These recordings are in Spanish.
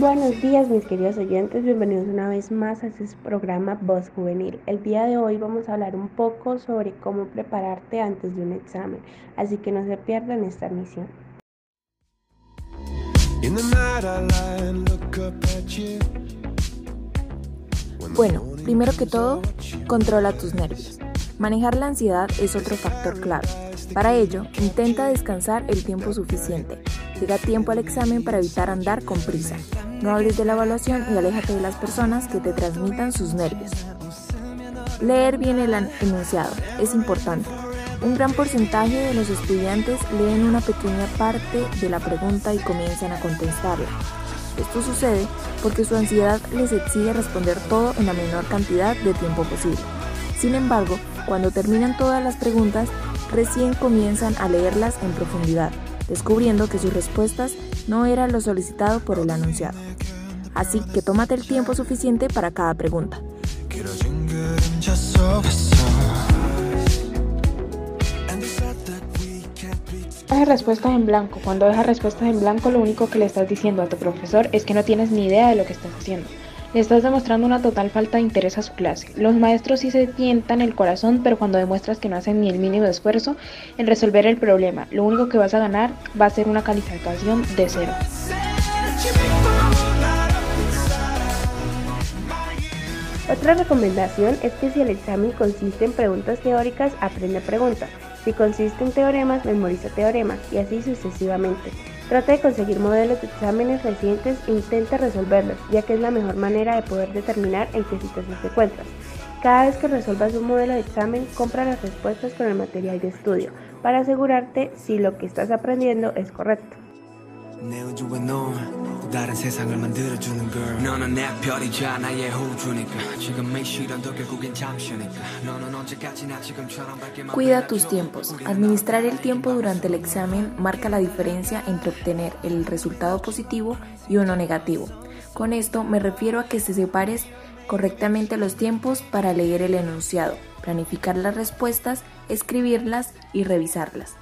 Buenos días mis queridos oyentes, bienvenidos una vez más a este programa Voz Juvenil. El día de hoy vamos a hablar un poco sobre cómo prepararte antes de un examen, así que no se pierdan esta misión. Bueno, primero que todo, controla tus nervios. Manejar la ansiedad es otro factor clave. Para ello, intenta descansar el tiempo suficiente. Llega tiempo al examen para evitar andar con prisa. No hables de la evaluación y aléjate de las personas que te transmitan sus nervios. Leer bien el enunciado es importante. Un gran porcentaje de los estudiantes leen una pequeña parte de la pregunta y comienzan a contestarla. Esto sucede porque su ansiedad les exige responder todo en la menor cantidad de tiempo posible. Sin embargo, cuando terminan todas las preguntas, recién comienzan a leerlas en profundidad, descubriendo que sus respuestas no eran lo solicitado por el anunciado. Así que tómate el tiempo suficiente para cada pregunta. Deja respuestas en blanco. Cuando dejas respuestas en blanco, lo único que le estás diciendo a tu profesor es que no tienes ni idea de lo que estás haciendo. Le estás demostrando una total falta de interés a su clase. Los maestros sí se tientan el corazón, pero cuando demuestras que no hacen ni el mínimo esfuerzo en resolver el problema, lo único que vas a ganar va a ser una calificación de cero. Otra recomendación es que si el examen consiste en preguntas teóricas, aprende preguntas. Si consiste en teoremas, memoriza teoremas y así sucesivamente. Trata de conseguir modelos de exámenes recientes e intenta resolverlos, ya que es la mejor manera de poder determinar en qué situación te encuentras. Cada vez que resuelvas un modelo de examen, compra las respuestas con el material de estudio para asegurarte si lo que estás aprendiendo es correcto. Cuida tus tiempos. Administrar el tiempo durante el examen marca la diferencia entre obtener el resultado positivo y uno negativo. Con esto me refiero a que se separes correctamente los tiempos para leer el enunciado, planificar las respuestas, escribirlas y revisarlas.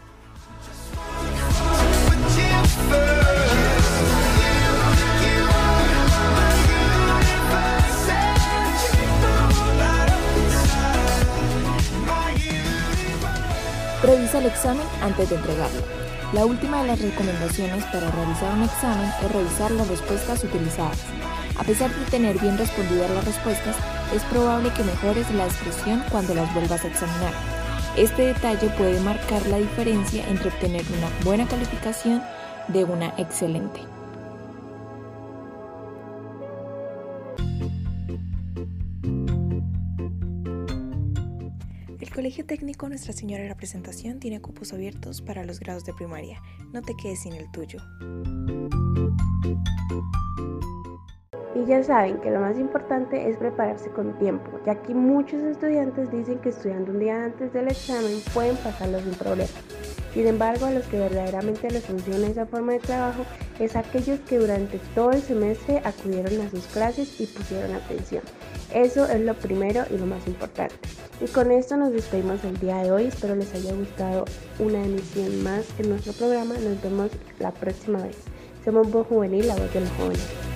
Revisa el examen antes de entregarlo. La última de las recomendaciones para realizar un examen es revisar las respuestas utilizadas. A pesar de tener bien respondidas las respuestas, es probable que mejores la expresión cuando las vuelvas a examinar. Este detalle puede marcar la diferencia entre obtener una buena calificación de una excelente. Colegio Técnico Nuestra Señora de la Presentación tiene cupos abiertos para los grados de primaria. No te quedes sin el tuyo. Y ya saben que lo más importante es prepararse con tiempo, ya que muchos estudiantes dicen que estudiando un día antes del examen pueden pasarlo sin problema. Sin embargo, a los que verdaderamente les funciona esa forma de trabajo es aquellos que durante todo el semestre acudieron a sus clases y pusieron atención. Eso es lo primero y lo más importante. Y con esto nos despedimos el día de hoy. Espero les haya gustado una emisión más en nuestro programa. Nos vemos la próxima vez. Somos Voz Juvenil, la voz de los jóvenes.